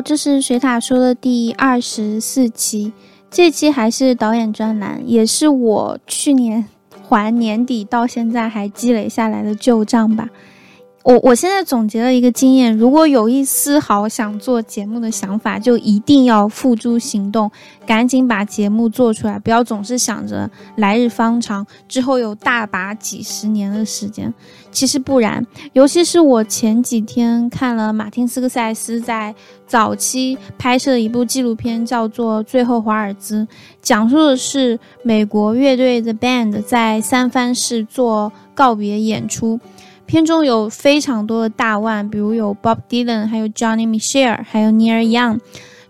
这是水塔说的第二十四期，这期还是导演专栏，也是我去年还年底到现在还积累下来的旧账吧。我我现在总结了一个经验：如果有一丝毫想做节目的想法，就一定要付诸行动，赶紧把节目做出来，不要总是想着来日方长，之后有大把几十年的时间。其实不然，尤其是我前几天看了马丁斯科塞斯在早期拍摄的一部纪录片，叫做《最后华尔兹》，讲述的是美国乐队 The Band 在三藩市做告别演出。片中有非常多的大腕，比如有 Bob Dylan，还有 Johnny Mitchell，还有 Neil Young。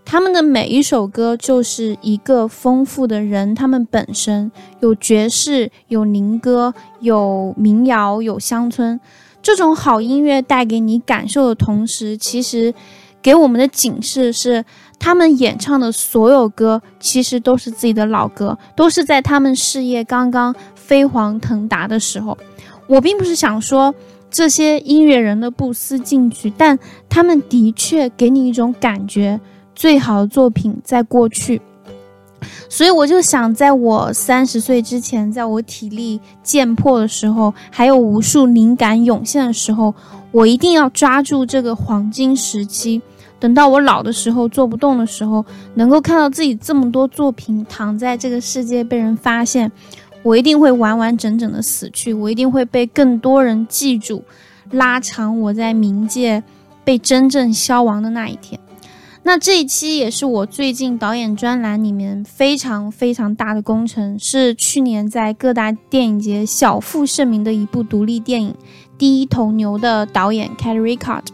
他们的每一首歌就是一个丰富的人，他们本身有爵士，有民歌，有民谣，有乡村。这种好音乐带给你感受的同时，其实给我们的警示是，他们演唱的所有歌其实都是自己的老歌，都是在他们事业刚刚飞黄腾达的时候。我并不是想说这些音乐人的不思进取，但他们的确给你一种感觉，最好的作品在过去。所以我就想，在我三十岁之前，在我体力健破的时候，还有无数灵感涌现的时候，我一定要抓住这个黄金时期。等到我老的时候，做不动的时候，能够看到自己这么多作品躺在这个世界被人发现。我一定会完完整整的死去，我一定会被更多人记住，拉长我在冥界被真正消亡的那一天。那这一期也是我最近导演专栏里面非常非常大的工程，是去年在各大电影节小负盛名的一部独立电影《第一头牛》的导演 Kelly Reichardt。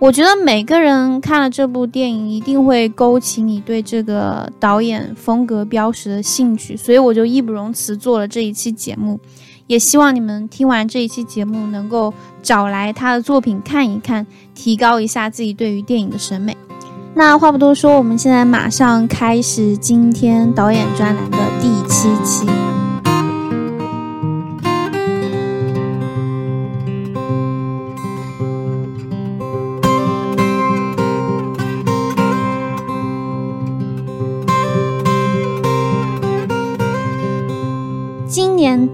我觉得每个人看了这部电影，一定会勾起你对这个导演风格标识的兴趣，所以我就义不容辞做了这一期节目。也希望你们听完这一期节目，能够找来他的作品看一看，提高一下自己对于电影的审美。那话不多说，我们现在马上开始今天导演专栏的第七期。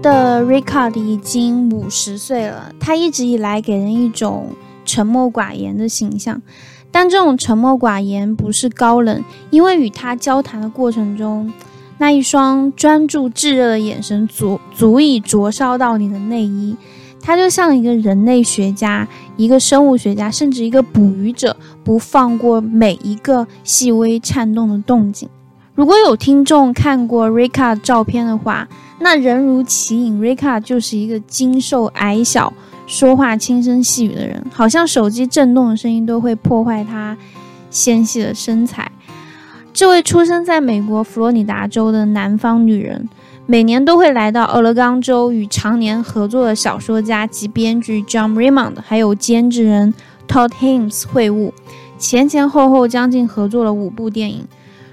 的 Ricard 已经五十岁了，他一直以来给人一种沉默寡言的形象，但这种沉默寡言不是高冷，因为与他交谈的过程中，那一双专注炙热的眼神足足以灼烧到你的内衣。他就像一个人类学家、一个生物学家，甚至一个捕鱼者，不放过每一个细微颤动的动静。如果有听众看过 Ricard 照片的话，那人如其影，Ricard 就是一个精瘦矮小、说话轻声细语的人，好像手机震动的声音都会破坏他纤细的身材。这位出生在美国佛罗里达州的南方女人，每年都会来到俄勒冈州，与常年合作的小说家及编剧 John Raymond，还有监制人 Todd Haynes 会晤，前前后后将近合作了五部电影。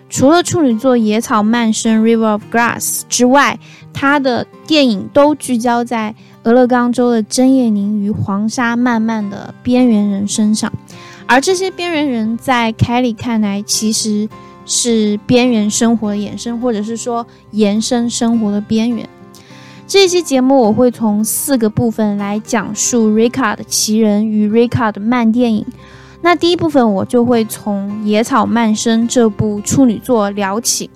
除了处女座《野草漫生》（River of Grass） 之外，他的电影都聚焦在俄勒冈州的针叶林与黄沙漫漫的边缘人身上，而这些边缘人在凯里看来，其实是边缘生活的衍生，或者是说延伸生活的边缘。这期节目我会从四个部分来讲述《Ricard 奇人》与《Ricard 慢电影》。那第一部分我就会从《野草漫生》这部处女作聊起，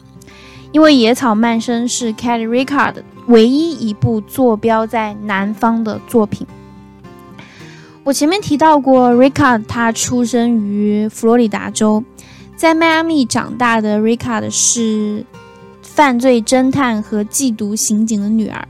因为《野草漫生》是 Kelly Ricard 唯一一部坐标在南方的作品。我前面提到过，Ricard 他出生于佛罗里达州，在迈阿密长大的 Ricard 是犯罪侦探和缉毒刑警的女儿。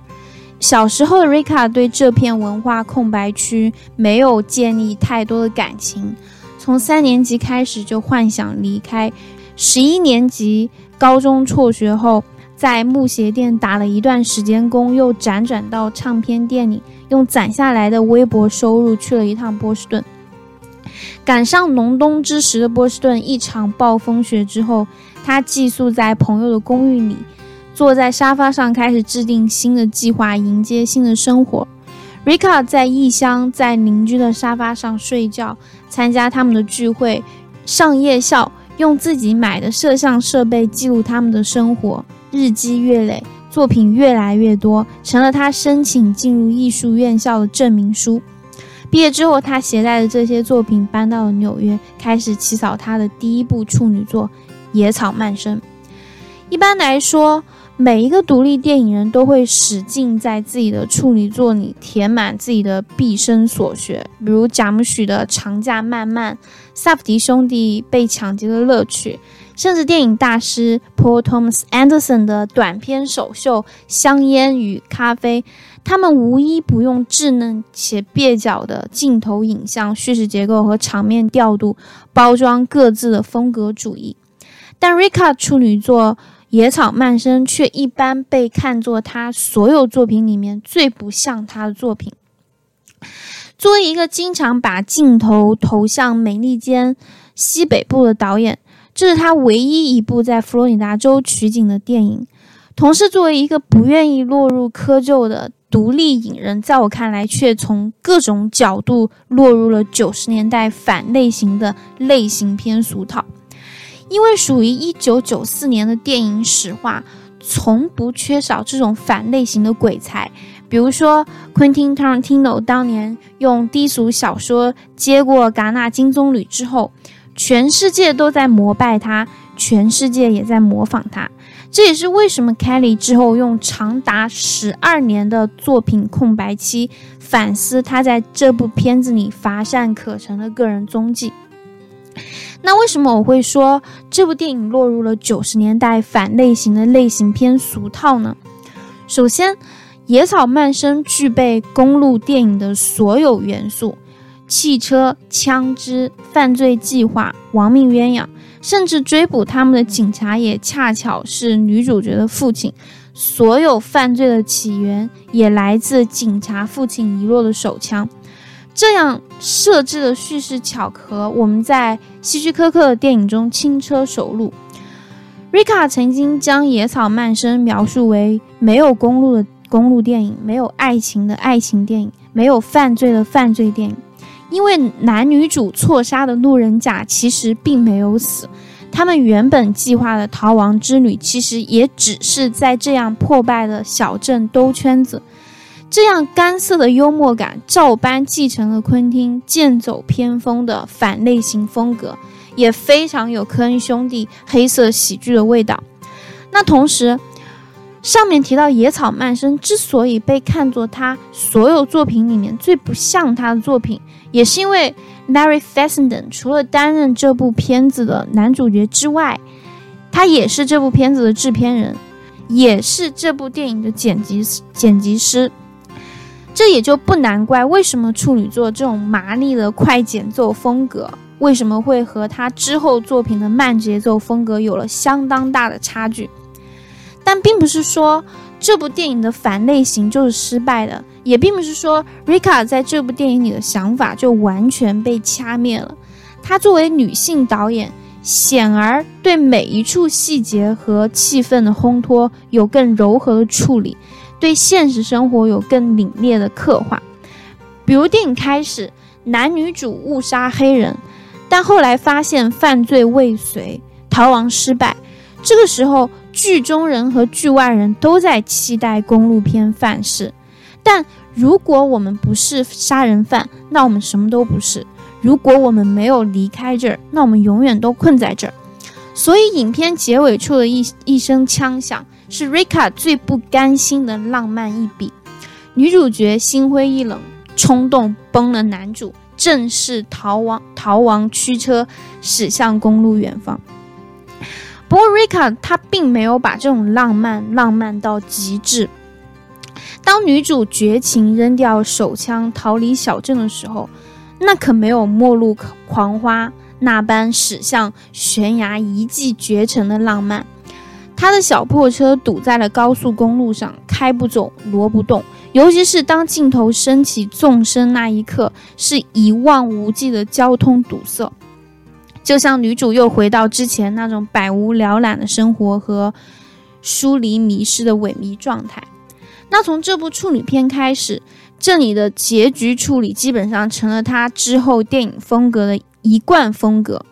小时候的，Ricard 对这片文化空白区没有建立太多的感情。从三年级开始就幻想离开，十一年级高中辍学后，在木鞋店打了一段时间工，又辗转到唱片店里，用攒下来的微薄收入去了一趟波士顿。赶上隆冬之时的波士顿一场暴风雪之后，他寄宿在朋友的公寓里，坐在沙发上开始制定新的计划，迎接新的生活。Rika 在异乡，在邻居的沙发上睡觉，参加他们的聚会，上夜校，用自己买的摄像设备记录他们的生活，日积月累，作品越来越多，成了他申请进入艺术院校的证明书。毕业之后，他携带着这些作品搬到了纽约，开始起草他的第一部处女作《野草漫生》。一般来说，每一个独立电影人都会使劲在自己的处女作里填满自己的毕生所学，比如贾木许的《长假漫漫》，萨福迪兄弟被抢劫的乐趣，甚至电影大师 Paul Thomas Anderson 的短片首秀《香烟与咖啡》。他们无一不用稚嫩且蹩脚的镜头影像、叙事结构和场面调度包装各自的风格主义，但 Rika 处女作《野草漫生》却一般被看作他所有作品里面最不像他的作品。作为一个经常把镜头投向美利坚西北部的导演，这是他唯一一部在佛罗里达州取景的电影。同时，作为一个不愿意落入窠臼的。独立影人，在我看来，却从各种角度落入了九十年代反类型的类型片俗套。因为属于一九九四年的电影史话，从不缺少这种反类型的鬼才。比如说，Quentin Tarantino 当年用低俗小说接过戛纳金棕榈之后，全世界都在膜拜他，全世界也在模仿他。这也是为什么 Kelly 之后用长达十二年的作品空白期反思他在这部片子里乏善可陈的个人踪迹。那为什么我会说这部电影落入了九十年代反类型的类型片俗套呢？首先，《野草漫生》具备公路电影的所有元素：汽车、枪支、犯罪计划、亡命鸳鸯。甚至追捕他们的警察也恰巧是女主角的父亲，所有犯罪的起源也来自警察父亲遗落的手枪。这样设置的叙事巧合，我们在希区柯克的电影中轻车熟路。瑞卡曾经将《野草漫生》描述为没有公路的公路电影，没有爱情的爱情电影，没有犯罪的犯罪电影。因为男女主错杀的路人甲其实并没有死，他们原本计划的逃亡之旅其实也只是在这样破败的小镇兜圈子。这样干涩的幽默感照搬继承了昆汀剑走偏锋的反类型风格，也非常有科恩兄弟黑色喜剧的味道。那同时，上面提到《野草漫生》之所以被看作他所有作品里面最不像他的作品。也是因为 Larry Fessenden 除了担任这部片子的男主角之外，他也是这部片子的制片人，也是这部电影的剪辑剪辑师。这也就不难怪，为什么处女座这种麻利的快节奏风格，为什么会和他之后作品的慢节奏风格有了相当大的差距。但并不是说这部电影的反类型就是失败的。也并不是说 Rika 在这部电影里的想法就完全被掐灭了。她作为女性导演，显而对每一处细节和气氛的烘托有更柔和的处理，对现实生活有更凛冽的刻画。比如电影开始，男女主误杀黑人，但后来发现犯罪未遂，逃亡失败。这个时候，剧中人和剧外人都在期待公路片范式。但如果我们不是杀人犯，那我们什么都不是。如果我们没有离开这儿，那我们永远都困在这儿。所以，影片结尾处的一一声枪响，是 Rika 最不甘心的浪漫一笔。女主角心灰意冷，冲动崩了男主，正式逃亡，逃亡驱车驶向公路远方。不过，Rika 她并没有把这种浪漫浪漫到极致。当女主绝情扔掉手枪逃离小镇的时候，那可没有《末路狂花》那般驶向悬崖一骑绝尘的浪漫。他的小破车堵在了高速公路上，开不走，挪不动。尤其是当镜头升起纵深那一刻，是一望无际的交通堵塞，就像女主又回到之前那种百无聊赖的生活和疏离迷失的萎靡状态。那从这部处女片开始，这里的结局处理基本上成了他之后电影风格的一贯风格。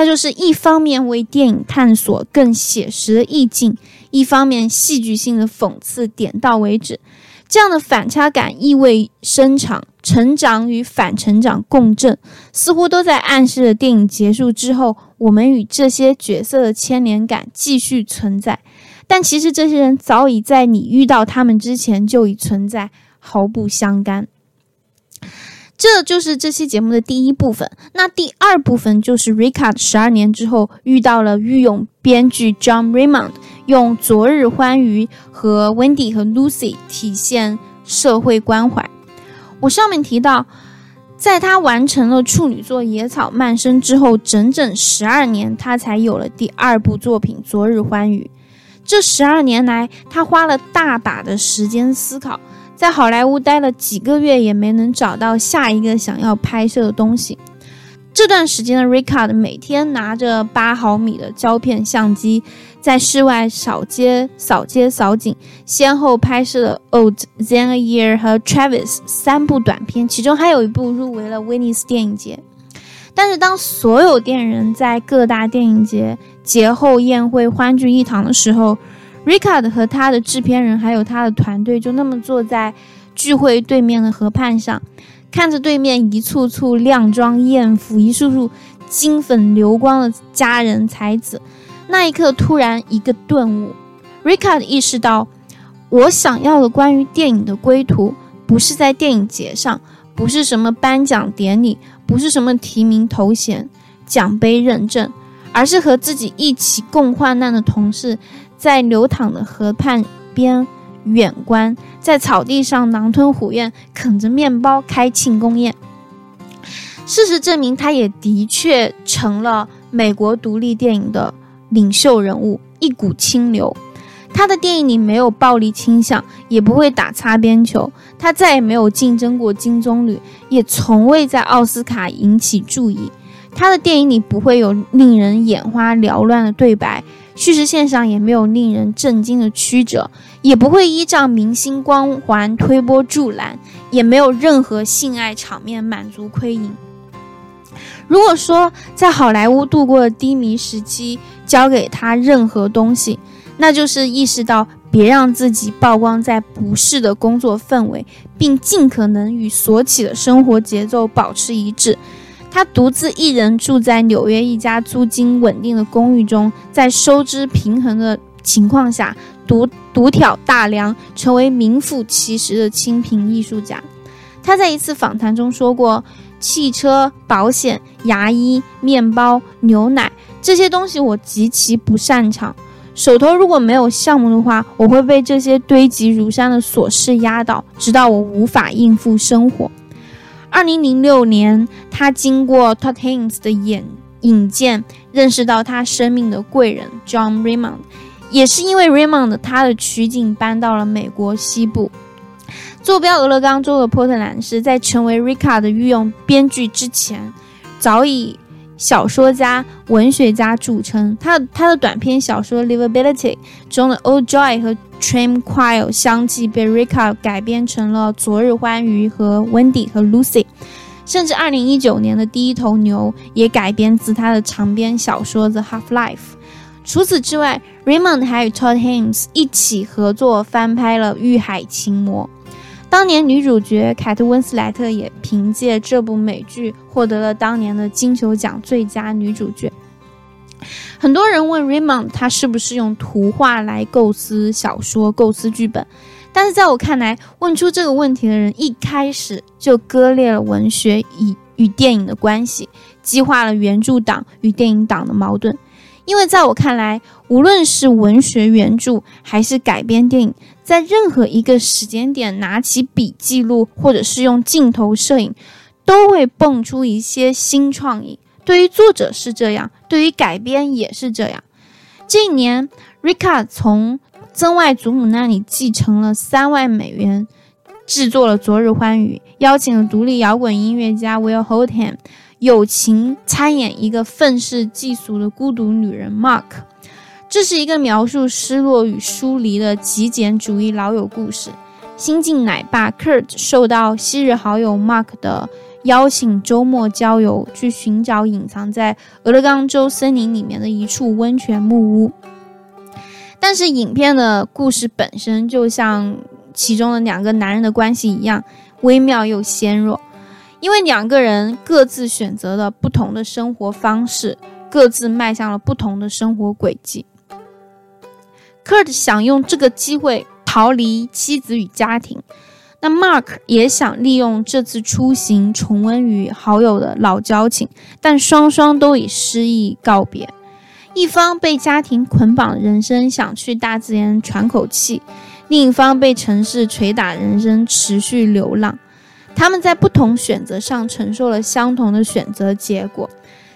那就是一方面为电影探索更写实的意境，一方面戏剧性的讽刺，点到为止。这样的反差感意味深长，成长与反成长共振，似乎都在暗示着电影结束之后，我们与这些角色的牵连感继续存在。但其实这些人早已在你遇到他们之前就已存在，毫不相干。这就是这期节目的第一部分。那第二部分就是 Ricard 十二年之后遇到了御用编剧 John Raymond，用《昨日欢愉》和 Wendy 和 Lucy 体现社会关怀。我上面提到，在他完成了处女作《野草漫生》之后，整整十二年，他才有了第二部作品《昨日欢愉》。这十二年来，他花了大把的时间思考，在好莱坞待了几个月，也没能找到下一个想要拍摄的东西。这段时间的 Ricard 每天拿着八毫米的胶片相机，在室外扫街、扫街、扫景，先后拍摄了《Old Then a Year》和《Travis》三部短片，其中还有一部入围了威尼斯电影节。但是，当所有电影人在各大电影节节后宴会欢聚一堂的时候，Ricard 和他的制片人还有他的团队就那么坐在聚会对面的河畔上，看着对面一簇簇靓妆艳妇、一束束金粉流光的佳人才子。那一刻，突然一个顿悟，Ricard 意识到，我想要的关于电影的归途，不是在电影节上，不是什么颁奖典礼。不是什么提名头衔、奖杯认证，而是和自己一起共患难的同事，在流淌的河畔边远观，在草地上狼吞虎咽啃着面包开庆功宴。事实证明，他也的确成了美国独立电影的领袖人物，一股清流。他的电影里没有暴力倾向，也不会打擦边球。他再也没有竞争过金棕榈，也从未在奥斯卡引起注意。他的电影里不会有令人眼花缭乱的对白，叙事线上也没有令人震惊的曲折，也不会依仗明星光环推波助澜，也没有任何性爱场面满足窥淫。如果说在好莱坞度过的低迷时期交给他任何东西，那就是意识到别让自己曝光在不适的工作氛围，并尽可能与所起的生活节奏保持一致。他独自一人住在纽约一家租金稳定的公寓中，在收支平衡的情况下，独独挑大梁，成为名副其实的清贫艺术家。他在一次访谈中说过：“汽车、保险、牙医、面包、牛奶这些东西，我极其不擅长。”手头如果没有项目的话，我会被这些堆积如山的琐事压倒，直到我无法应付生活。二零零六年，他经过 Todd Haynes 的引引荐，认识到他生命的贵人 John Raymond。也是因为 Raymond，他的取景搬到了美国西部，坐标俄勒冈州的波特兰市。在成为 Ricard 的御用编剧之前，早已。小说家、文学家著称，他他的短篇小说《Livability》中的《Old Joy》和《Tranquil》相继被 Ricard 改编成了《昨日欢愉》和《Wendy》和《Lucy》，甚至2019年的第一头牛也改编自他的长篇小说《The Half Life》。除此之外，Raymond 还与 Todd Haynes 一起合作翻拍了《欲海情魔》。当年女主角凯特温斯莱特也凭借这部美剧获得了当年的金球奖最佳女主角。很多人问 Raymond 他是不是用图画来构思小说、构思剧本，但是在我看来，问出这个问题的人一开始就割裂了文学与与电影的关系，激化了原著党与电影党的矛盾。因为在我看来，无论是文学原著还是改编电影，在任何一个时间点拿起笔记录，或者是用镜头摄影，都会蹦出一些新创意。对于作者是这样，对于改编也是这样。这一年，Rica 从曾外祖母那里继承了三万美元，制作了《昨日欢愉》，邀请了独立摇滚音乐家 Will Holdham。友情参演一个愤世嫉俗的孤独女人 Mark，这是一个描述失落与疏离的极简主义老友故事。新晋奶爸 Kurt 受到昔日好友 Mark 的邀请周末郊游，去寻找隐藏在俄勒冈州森林里面的一处温泉木屋。但是，影片的故事本身就像其中的两个男人的关系一样，微妙又纤弱，因为两个人各自选择了不同的生活方式，各自迈向了不同的生活轨迹。Kurt 想用这个机会逃离妻子与家庭。那 Mark 也想利用这次出行重温与好友的老交情，但双双都以失意告别。一方被家庭捆绑，人生想去大自然喘口气；另一方被城市捶打，人生持续流浪。他们在不同选择上承受了相同的选择结果。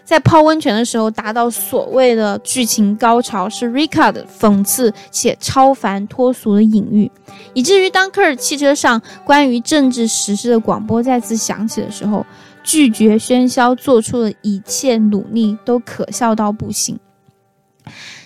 在泡温泉的时候达到所谓的剧情高潮，是 Ricard 讽刺且超凡脱俗的隐喻，以至于当科尔汽车上关于政治时事的广播再次响起的时候，拒绝喧嚣做出的一切努力都可笑到不行。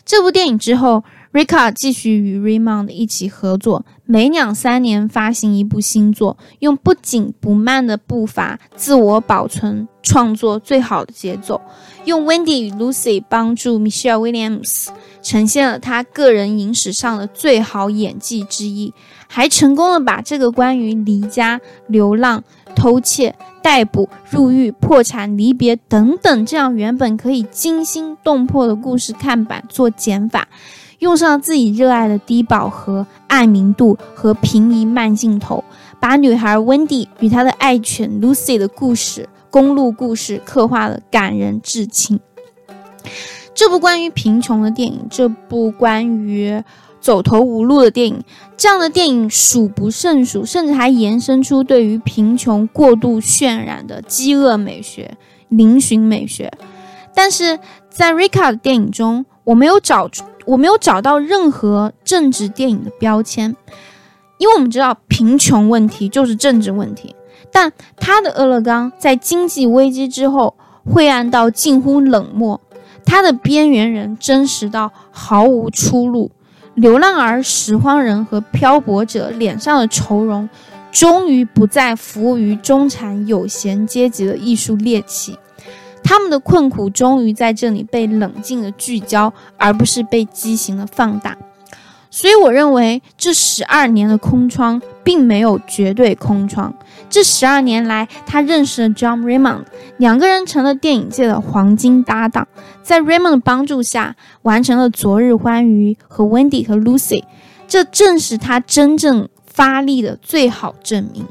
这部电影之后。瑞卡继续与 Raymond 一起合作，每两三年发行一部新作，用不紧不慢的步伐自我保存创作最好的节奏，用 Wendy 与 Lucy 帮助 Michelle Williams 呈现了他个人影史上的最好演技之一，还成功的把这个关于离家、流浪、偷窃、逮捕、入狱、破产、离别等等这样原本可以惊心动魄的故事看板做减法。用上自己热爱的低饱和、爱明度和平移慢镜头，把女孩温蒂与她的爱犬 Lucy 的故事、公路故事刻画的感人至亲。这部关于贫穷的电影，这部关于走投无路的电影，这样的电影数不胜数，甚至还延伸出对于贫穷过度渲染的饥饿美学、嶙峋美学。但是在 Rika 的电影中，我没有找出。我没有找到任何政治电影的标签，因为我们知道贫穷问题就是政治问题。但他的俄勒冈在经济危机之后晦暗到近乎冷漠，他的边缘人真实到毫无出路，流浪儿、拾荒人和漂泊者脸上的愁容，终于不再服务于中产有闲阶级的艺术猎奇。他们的困苦终于在这里被冷静的聚焦，而不是被畸形的放大。所以，我认为这十二年的空窗并没有绝对空窗。这十二年来，他认识了 John Raymond，两个人成了电影界的黄金搭档。在 Raymond 的帮助下，完成了《昨日欢愉》和 Wendy 和 Lucy，这正是他真正发力的最好证明。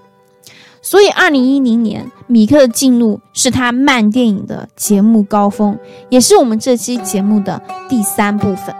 所以，二零一零年，米克的进入是他漫电影的节目高峰，也是我们这期节目的第三部分。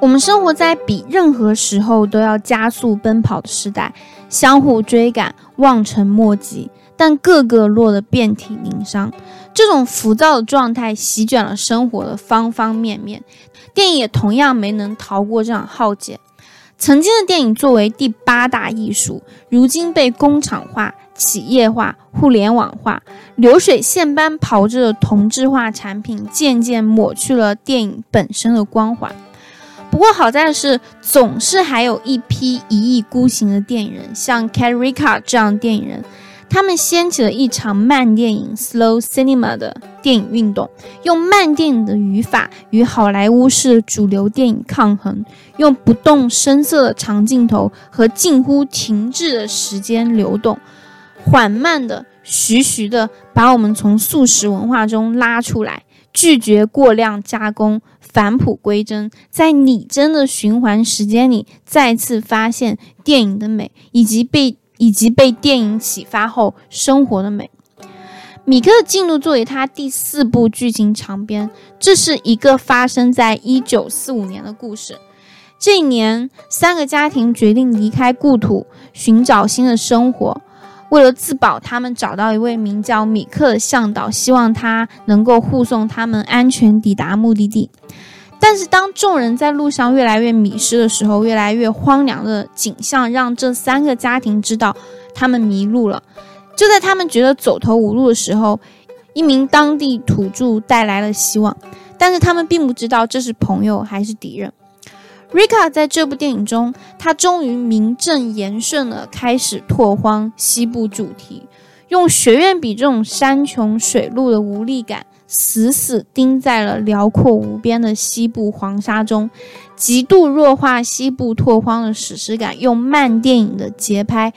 我们生活在比任何时候都要加速奔跑的时代，相互追赶，望尘莫及，但个个落得遍体鳞伤。这种浮躁的状态席卷了生活的方方面面，电影也同样没能逃过这场浩劫。曾经的电影作为第八大艺术，如今被工厂化、企业化、互联网化、流水线般炮制的同质化产品，渐渐抹去了电影本身的光环。不过好在的是，总是还有一批一意孤行的电影人，像 c a t r i c a 这样的电影人，他们掀起了一场慢电影 （slow cinema） 的电影运动，用慢电影的语法与好莱坞式主流电影抗衡，用不动声色的长镜头和近乎停滞的时间流动，缓慢的、徐徐的把我们从速食文化中拉出来，拒绝过量加工。返璞归真，在拟真的循环时间里，再次发现电影的美，以及被以及被电影启发后生活的美。米克的进入作为他第四部剧情长篇，这是一个发生在一九四五年的故事。这一年，三个家庭决定离开故土，寻找新的生活。为了自保，他们找到一位名叫米克的向导，希望他能够护送他们安全抵达目的地。但是当众人在路上越来越迷失的时候，越来越荒凉的景象让这三个家庭知道他们迷路了。就在他们觉得走投无路的时候，一名当地土著带来了希望，但是他们并不知道这是朋友还是敌人。Rika 在这部电影中，他终于名正言顺地开始拓荒西部主题，用学院比这种山穷水路的无力感，死死钉在了辽阔无边的西部黄沙中，极度弱化西部拓荒的史诗感，用慢电影的节拍，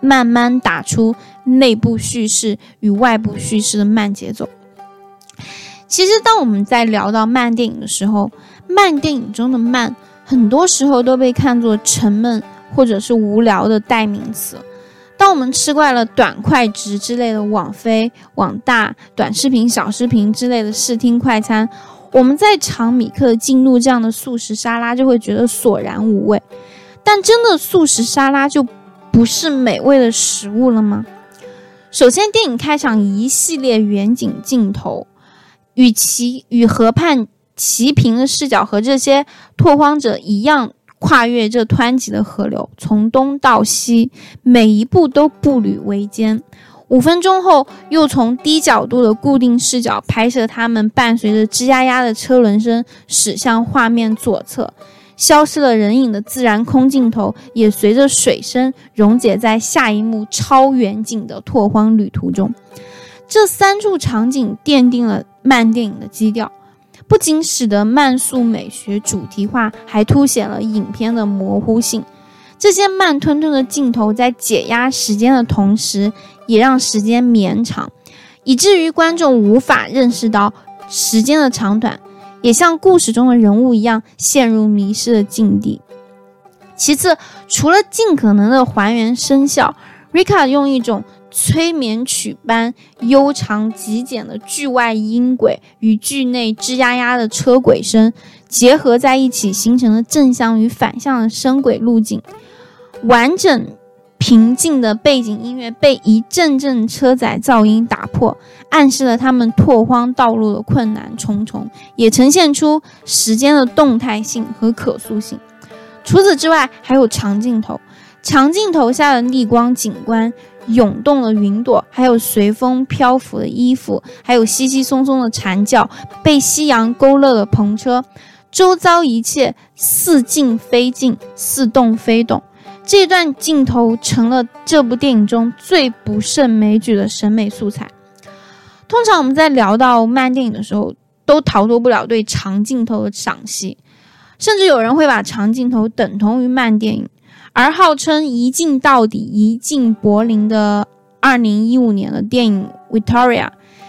慢慢打出内部叙事与外部叙事的慢节奏。其实，当我们在聊到慢电影的时候，慢电影中的慢。很多时候都被看作沉闷或者是无聊的代名词。当我们吃惯了短快直之类的网飞、网大、短视频、小视频之类的视听快餐，我们在尝米克进入这样的素食沙拉就会觉得索然无味。但真的素食沙拉就不是美味的食物了吗？首先，电影开场一系列远景镜头，与其与河畔。齐平的视角和这些拓荒者一样，跨越这湍急的河流，从东到西，每一步都步履维艰。五分钟后，又从低角度的固定视角拍摄他们，伴随着吱呀呀的车轮声驶向画面左侧，消失了人影的自然空镜头也随着水声溶解在下一幕超远景的拓荒旅途中。这三处场景奠定了慢电影的基调。不仅使得慢速美学主题化，还凸显了影片的模糊性。这些慢吞吞的镜头在解压时间的同时，也让时间绵长，以至于观众无法认识到时间的长短，也像故事中的人物一样陷入迷失的境地。其次，除了尽可能的还原声效，Rika 用一种。催眠曲般悠长极简的剧外音轨与剧内吱呀呀的车轨声结合在一起，形成了正向与反向的声轨路径。完整平静的背景音乐被一阵阵车载噪音打破，暗示了他们拓荒道路的困难重重，也呈现出时间的动态性和可塑性。除此之外，还有长镜头，长镜头下的逆光景观。涌动的云朵，还有随风漂浮的衣服，还有稀稀松松的蝉叫，被夕阳勾勒的篷车，周遭一切似静非静，似动非动。这段镜头成了这部电影中最不胜枚举的审美素材。通常我们在聊到慢电影的时候，都逃脱不了对长镜头的赏析，甚至有人会把长镜头等同于慢电影。而号称一镜到底、一镜柏林的二零一五年的电影《Victoria》，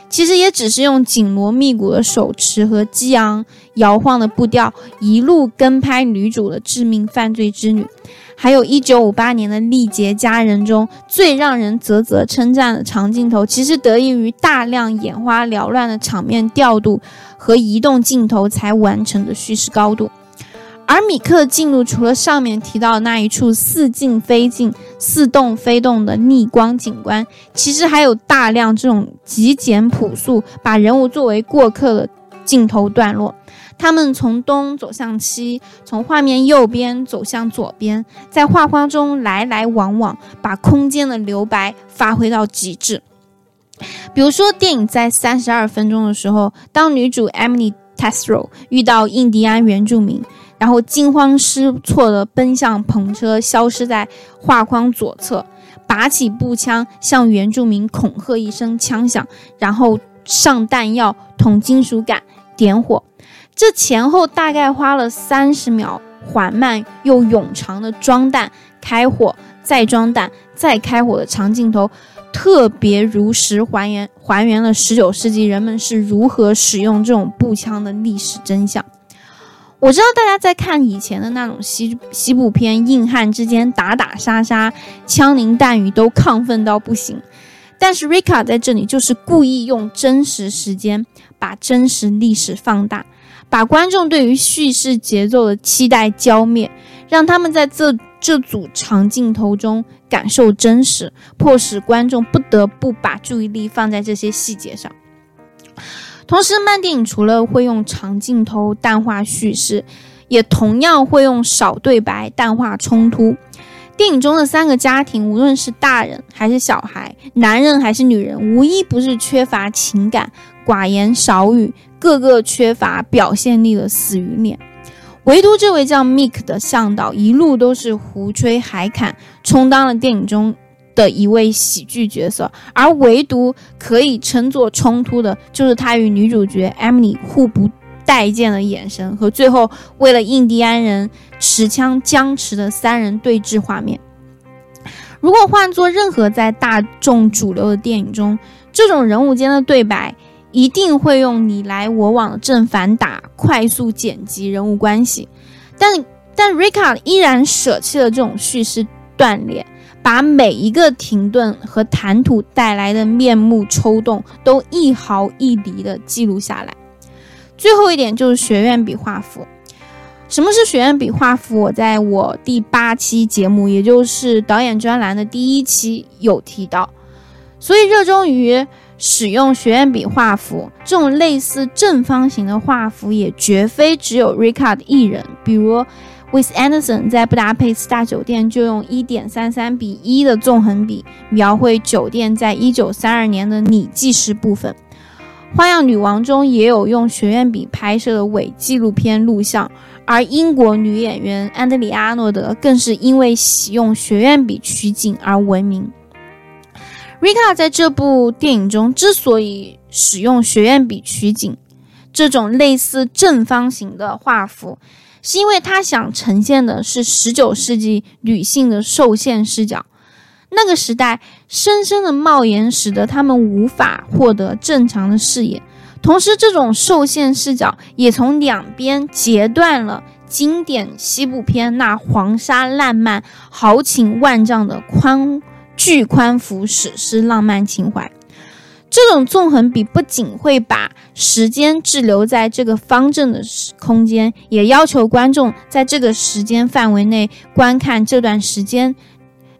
其实也只是用紧锣密鼓的手持和激昂摇晃的步调，一路跟拍女主的致命犯罪之旅。还有一九五八年的《丽杰佳人》中最让人啧啧称赞的长镜头，其实得益于大量眼花缭乱的场面调度和移动镜头才完成的叙事高度。而米克的进入，除了上面提到的那一处似静非静、似动非动的逆光景观，其实还有大量这种极简朴素、把人物作为过客的镜头段落。他们从东走向西，从画面右边走向左边，在画框中来来往往，把空间的留白发挥到极致。比如说，电影在三十二分钟的时候，当女主 Emily Tesro 遇到印第安原住民。然后惊慌失措地奔向篷车，消失在画框左侧，拔起步枪向原住民恐吓一声，枪响，然后上弹药，捅金属杆，点火。这前后大概花了三十秒，缓慢又冗长的装弹、开火、再装弹、再开火的长镜头，特别如实还原还原了十九世纪人们是如何使用这种步枪的历史真相。我知道大家在看以前的那种西西部片，硬汉之间打打杀杀，枪林弹雨都亢奋到不行。但是 Rika 在这里就是故意用真实时间把真实历史放大，把观众对于叙事节奏的期待浇灭，让他们在这这组长镜头中感受真实，迫使观众不得不把注意力放在这些细节上。同时，慢电影除了会用长镜头淡化叙事，也同样会用少对白淡化冲突。电影中的三个家庭，无论是大人还是小孩，男人还是女人，无一不是缺乏情感、寡言少语，个个缺乏表现力的死鱼脸。唯独这位叫 Mick 的向导，一路都是胡吹海侃，充当了电影中的一位喜剧角色。而唯独可以称作冲突的，就是他与女主角 Emily 互不。待见的眼神和最后为了印第安人持枪僵持的三人对峙画面，如果换做任何在大众主流的电影中，这种人物间的对白一定会用你来我往的正反打，快速剪辑人物关系。但但 Rika 依然舍弃了这种叙事断裂，把每一个停顿和谈吐带来的面目抽动都一毫一厘的记录下来。最后一点就是学院比画幅。什么是学院比画幅？我在我第八期节目，也就是导演专栏的第一期有提到。所以，热衷于使用学院比画幅这种类似正方形的画幅，也绝非只有 Ricard 一人。比如，Wes Anderson 在布达佩斯大酒店就用一点三三比一的纵横比描绘酒店在一九三二年的拟纪实部分。《花样女王》中也有用学院笔拍摄的伪纪录片录像，而英国女演员安德里阿诺德更是因为喜用学院笔取景而闻名。Rika 在这部电影中之所以使用学院笔取景，这种类似正方形的画幅，是因为他想呈现的是19世纪女性的受限视角。那个时代，深深的帽檐使得他们无法获得正常的视野，同时，这种受限视角也从两边截断了经典西部片那黄沙烂漫、豪情万丈的宽巨宽幅史诗浪漫情怀。这种纵横比不仅会把时间滞留在这个方正的空间，也要求观众在这个时间范围内观看这段时间。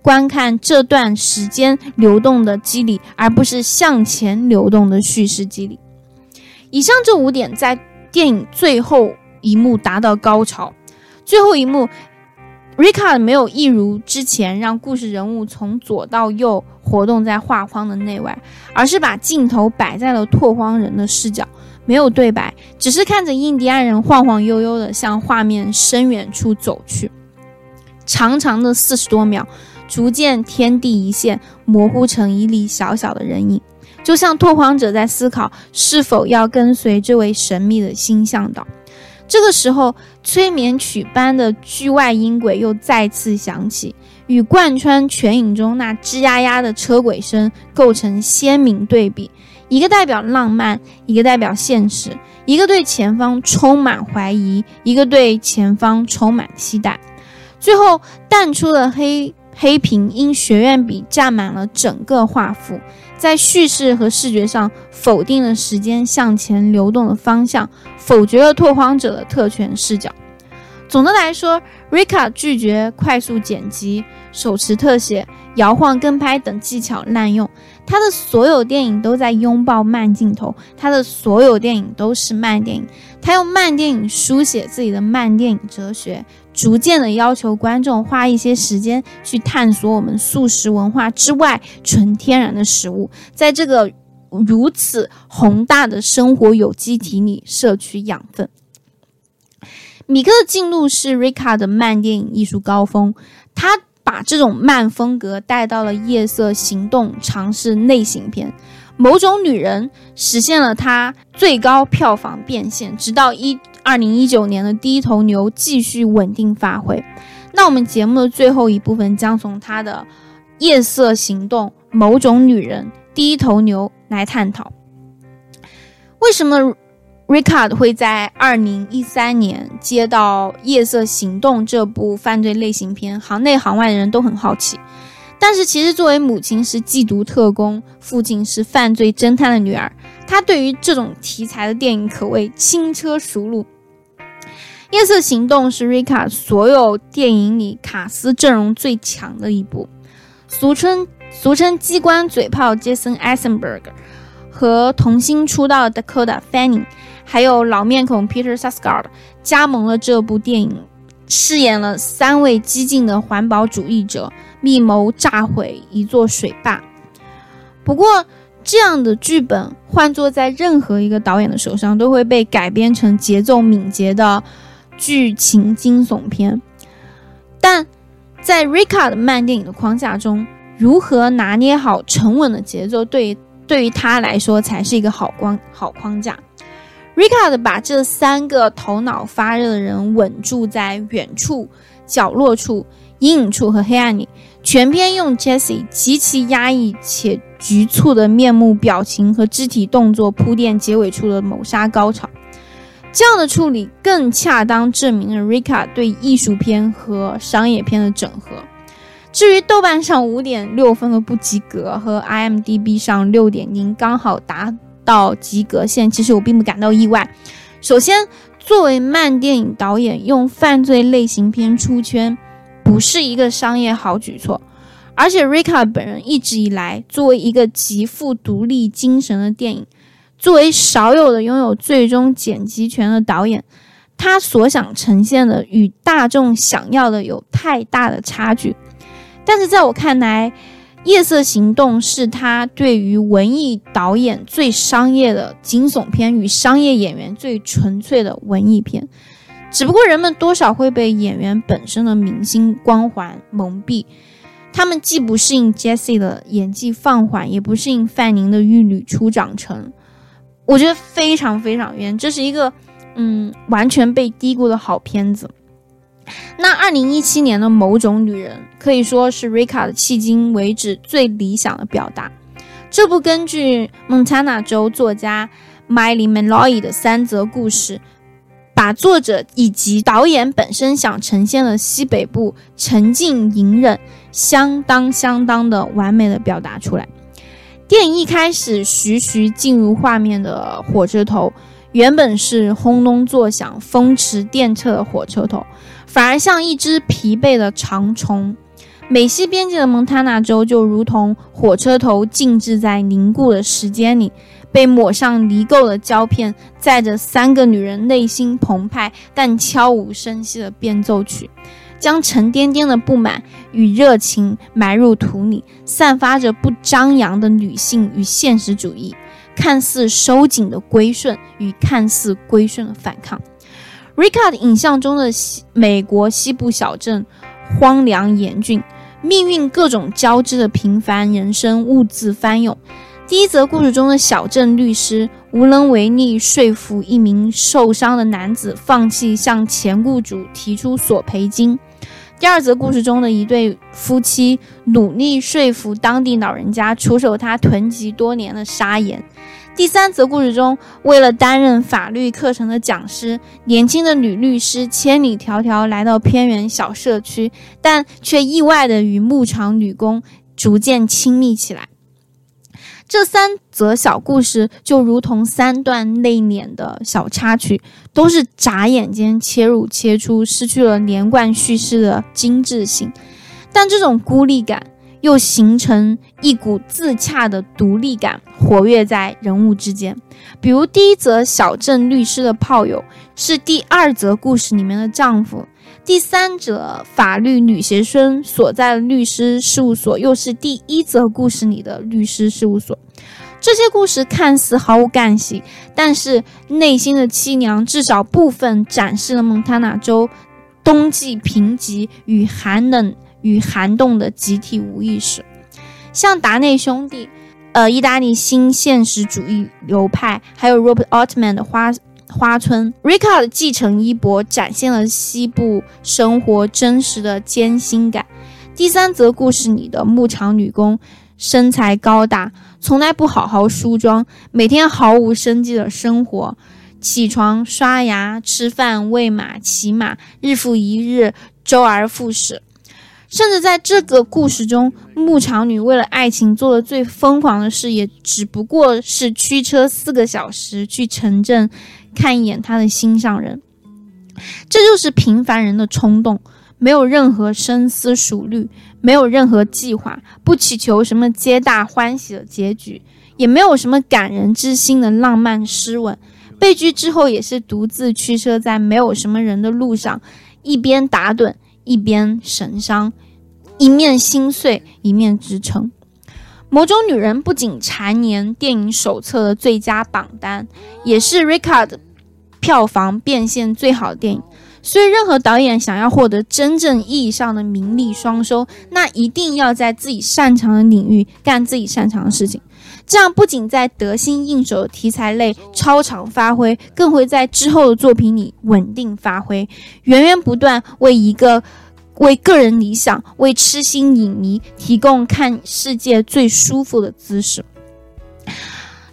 观看这段时间流动的机理，而不是向前流动的叙事机理。以上这五点在电影最后一幕达到高潮。最后一幕 rikard 没有一如之前让故事人物从左到右活动在画框的内外，而是把镜头摆在了拓荒人的视角，没有对白，只是看着印第安人晃晃悠悠地向画面深远处走去，长长的四十多秒。逐渐天地一线，模糊成一粒小小的人影，就像拓荒者在思考是否要跟随这位神秘的新向导。这个时候，催眠曲般的剧外音轨又再次响起，与贯穿全影中那吱呀呀的车轨声构成鲜明对比：一个代表浪漫，一个代表现实；一个对前方充满怀疑，一个对前方充满期待。最后淡出的黑。黑屏因学院笔占满了整个画幅，在叙事和视觉上否定了时间向前流动的方向，否决了拓荒者的特权视角。总的来说，Rika 拒绝快速剪辑、手持特写、摇晃跟拍等技巧滥用。他的所有电影都在拥抱慢镜头，他的所有电影都是慢电影。他用慢电影书写自己的慢电影哲学。逐渐的要求观众花一些时间去探索我们素食文化之外纯天然的食物，在这个如此宏大的生活有机体里摄取养分。米克的进路是 Rika 的慢电影艺术高峰，他把这种慢风格带到了《夜色行动》，尝试类型片。某种女人实现了她最高票房变现，直到一二零一九年的第一头牛继续稳定发挥。那我们节目的最后一部分将从她的夜色行动、某种女人、第一头牛来探讨，为什么 Ricard 会在二零一三年接到《夜色行动》这部犯罪类型片，行内行外的人都很好奇。但是，其实作为母亲是缉毒特工，父亲是犯罪侦探的女儿，她对于这种题材的电影可谓轻车熟路。《夜色行动》是瑞卡所有电影里卡斯阵容最强的一部，俗称俗称机关嘴炮杰森·艾森伯格和童星出道的 Dakota Fanning，还有老面孔 Peter Sarsgaard 加盟了这部电影，饰演了三位激进的环保主义者，密谋炸毁一座水坝。不过，这样的剧本换作在任何一个导演的手上，都会被改编成节奏敏捷的剧情惊悚片。但在 Rika 的慢电影的框架中，如何拿捏好沉稳的节奏，对对于他来说才是一个好光好框架。Rika 的把这三个头脑发热的人稳住在远处、角落处、阴影处和黑暗里，全篇用 Jesse 极其压抑且局促的面目表情和肢体动作铺垫结尾处的谋杀高潮。这样的处理更恰当证明了 Rika 对艺术片和商业片的整合。至于豆瓣上五点六分的不及格和 IMDB 上六点零刚好达到及格线，其实我并不感到意外。首先，作为慢电影导演，用犯罪类型片出圈不是一个商业好举措。而且，Rika 本人一直以来作为一个极富独立精神的电影。作为少有的拥有最终剪辑权的导演，他所想呈现的与大众想要的有太大的差距。但是在我看来，《夜色行动》是他对于文艺导演最商业的惊悚片与商业演员最纯粹的文艺片。只不过人们多少会被演员本身的明星光环蒙蔽，他们既不适应 Jesse 的演技放缓，也不适应范宁的玉女初长成。我觉得非常非常冤，这是一个，嗯，完全被低估的好片子。那二零一七年的某种女人可以说是 Rika 的迄今为止最理想的表达。这部根据蒙塔纳州作家 Miley Malloy 的三则故事，把作者以及导演本身想呈现的西北部沉静隐忍，相当相当的完美的表达出来。电影一开始，徐徐进入画面的火车头，原本是轰隆作响、风驰电掣的火车头，反而像一只疲惫的长虫。美西边界的蒙塔纳州就如同火车头静置在凝固的时间里，被抹上泥垢的胶片，载着三个女人内心澎湃但悄无声息的变奏曲。将沉甸甸的不满与热情埋入土里，散发着不张扬的女性与现实主义，看似收紧的归顺与看似归顺的反抗。Ricard 影像中的西美国西部小镇，荒凉严峻，命运各种交织的平凡人生兀自翻涌。第一则故事中的小镇律师无能为力说服一名受伤的男子放弃向前雇主提出索赔金。第二则故事中的一对夫妻努力说服当地老人家出售他囤积多年的砂岩。第三则故事中，为了担任法律课程的讲师，年轻的女律师千里迢迢来到偏远小社区，但却意外的与牧场女工逐渐亲密起来。这三则小故事就如同三段内敛的小插曲，都是眨眼间切入切出，失去了连贯叙事的精致性。但这种孤立感又形成一股自洽的独立感，活跃在人物之间。比如第一则小镇律师的炮友是第二则故事里面的丈夫。第三者法律女学生所在的律师事务所，又是第一则故事里的律师事务所。这些故事看似毫无干系，但是内心的凄凉至少部分展示了蒙塔纳州冬季贫瘠与寒冷与寒冻的集体无意识。像达内兄弟，呃，意大利新现实主义流派，还有 Robert Altman 的花。花村，Rika 的继承衣钵展现了西部生活真实的艰辛感。第三则故事里的牧场女工，身材高大，从来不好好梳妆，每天毫无生机的生活，起床、刷牙、吃饭、喂马、骑马，日复一日，周而复始。甚至在这个故事中，牧场女为了爱情做的最疯狂的事，也只不过是驱车四个小时去城镇。看一眼他的心上人，这就是平凡人的冲动，没有任何深思熟虑，没有任何计划，不祈求什么皆大欢喜的结局，也没有什么感人之心的浪漫诗文。被拒之后，也是独自驱车在没有什么人的路上，一边打盹，一边神伤，一面心碎，一面支撑。《某种女人》不仅蝉联电影手册的最佳榜单，也是 Richard 票房变现最好的电影。所以，任何导演想要获得真正意义上的名利双收，那一定要在自己擅长的领域干自己擅长的事情。这样不仅在得心应手的题材类超常发挥，更会在之后的作品里稳定发挥，源源不断为一个为个人理想、为痴心影迷提供看世界最舒服的姿势。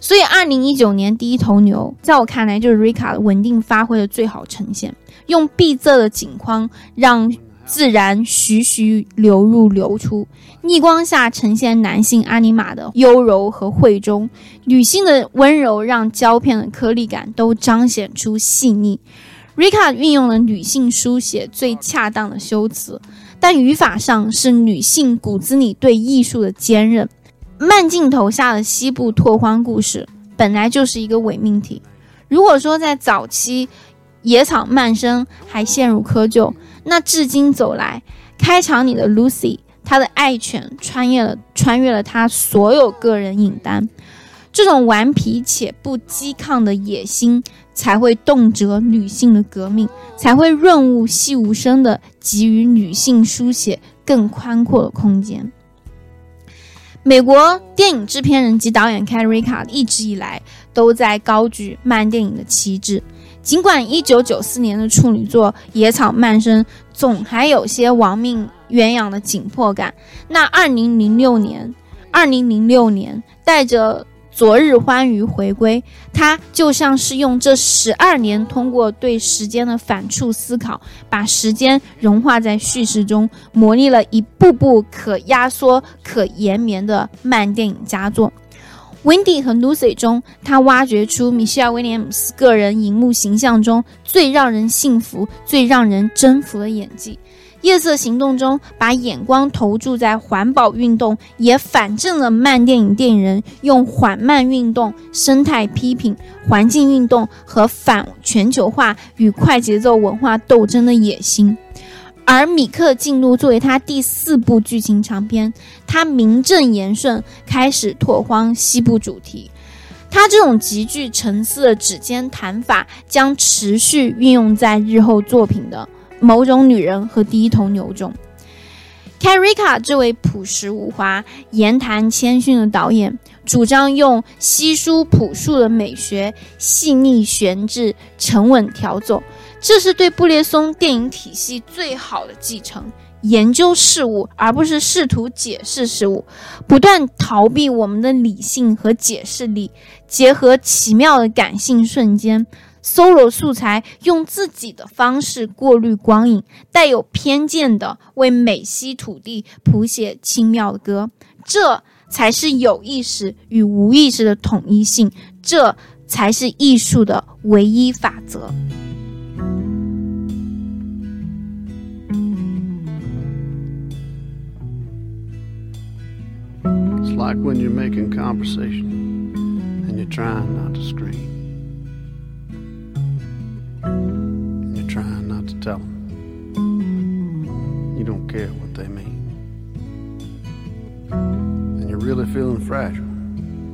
所以，二零一九年第一头牛，在我看来就是 Rika 的稳定发挥的最好呈现。用闭塞的景框，让自然徐徐流入流出，逆光下呈现男性阿尼玛的优柔和慧中，女性的温柔让胶片的颗粒感都彰显出细腻。Rika 运用了女性书写最恰当的修辞，但语法上是女性骨子里对艺术的坚韧。慢镜头下的西部拓荒故事本来就是一个伪命题。如果说在早期，野草漫生还陷入窠臼，那至今走来，开场里的 Lucy，她的爱犬穿越了穿越了她所有个人影单，这种顽皮且不激抗的野心，才会动辄女性的革命，才会润物细无声的给予女性书写更宽阔的空间。美国电影制片人及导演凯瑞卡一直以来都在高举慢电影的旗帜。尽管1994年的处女作《野草漫生》总还有些亡命鸳鸯的紧迫感，那2006年，，2006年带着昨日欢愉回归，他就像是用这十二年通过对时间的反触思考，把时间融化在叙事中，磨砺了一部部可压缩、可延绵的慢电影佳作。Wendy 和 Lucy 中，他挖掘出 Michelle Williams 个人荧幕形象中最让人信服、最让人征服的演技。夜色行动中，把眼光投注在环保运动，也反证了慢电影电影人用缓慢运动、生态批评、环境运动和反全球化与快节奏文化斗争的野心。而米克进入作为他第四部剧情长片，他名正言顺开始拓荒西部主题。他这种极具层次的指尖弹法将持续运用在日后作品的某种女人和第一头牛中。k a r i k a 这位朴实无华、言谈谦逊的导演，主张用稀疏朴素的美学，细腻悬置，沉稳调奏。这是对布列松电影体系最好的继承：研究事物，而不是试图解释事物，不断逃避我们的理性和解释力，结合奇妙的感性瞬间，solo 素材，用自己的方式过滤光影，带有偏见的为美西土地谱写轻妙的歌，这才是有意识与无意识的统一性，这才是艺术的唯一法则。like when you're making conversation and you're trying not to scream. You're trying not to tell them. You don't care what they mean. And you're really feeling fragile.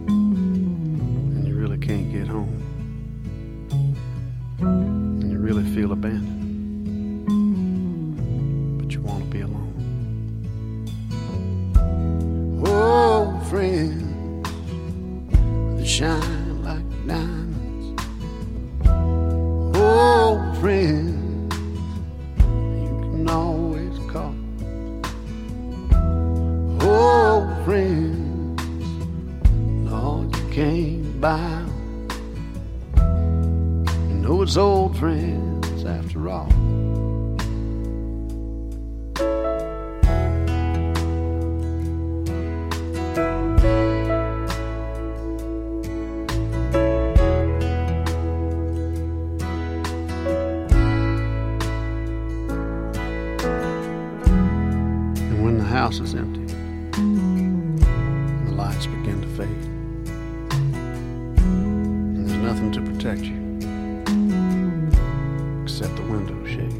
And you really can't get home. And you really feel abandoned. House is empty. And the lights begin to fade. And there's nothing to protect you except the window shade.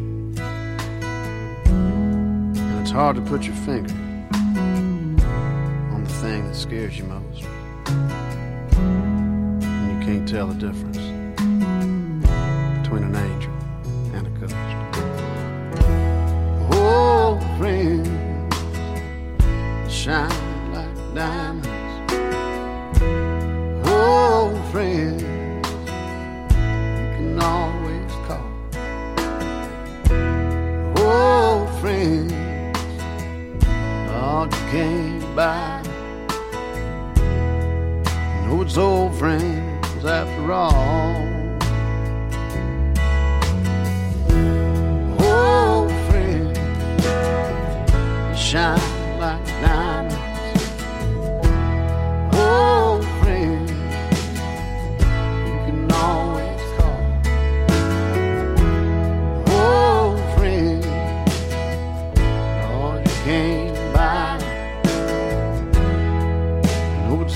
And it's hard to put your finger on the thing that scares you most. And you can't tell the difference between an angel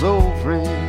old friend.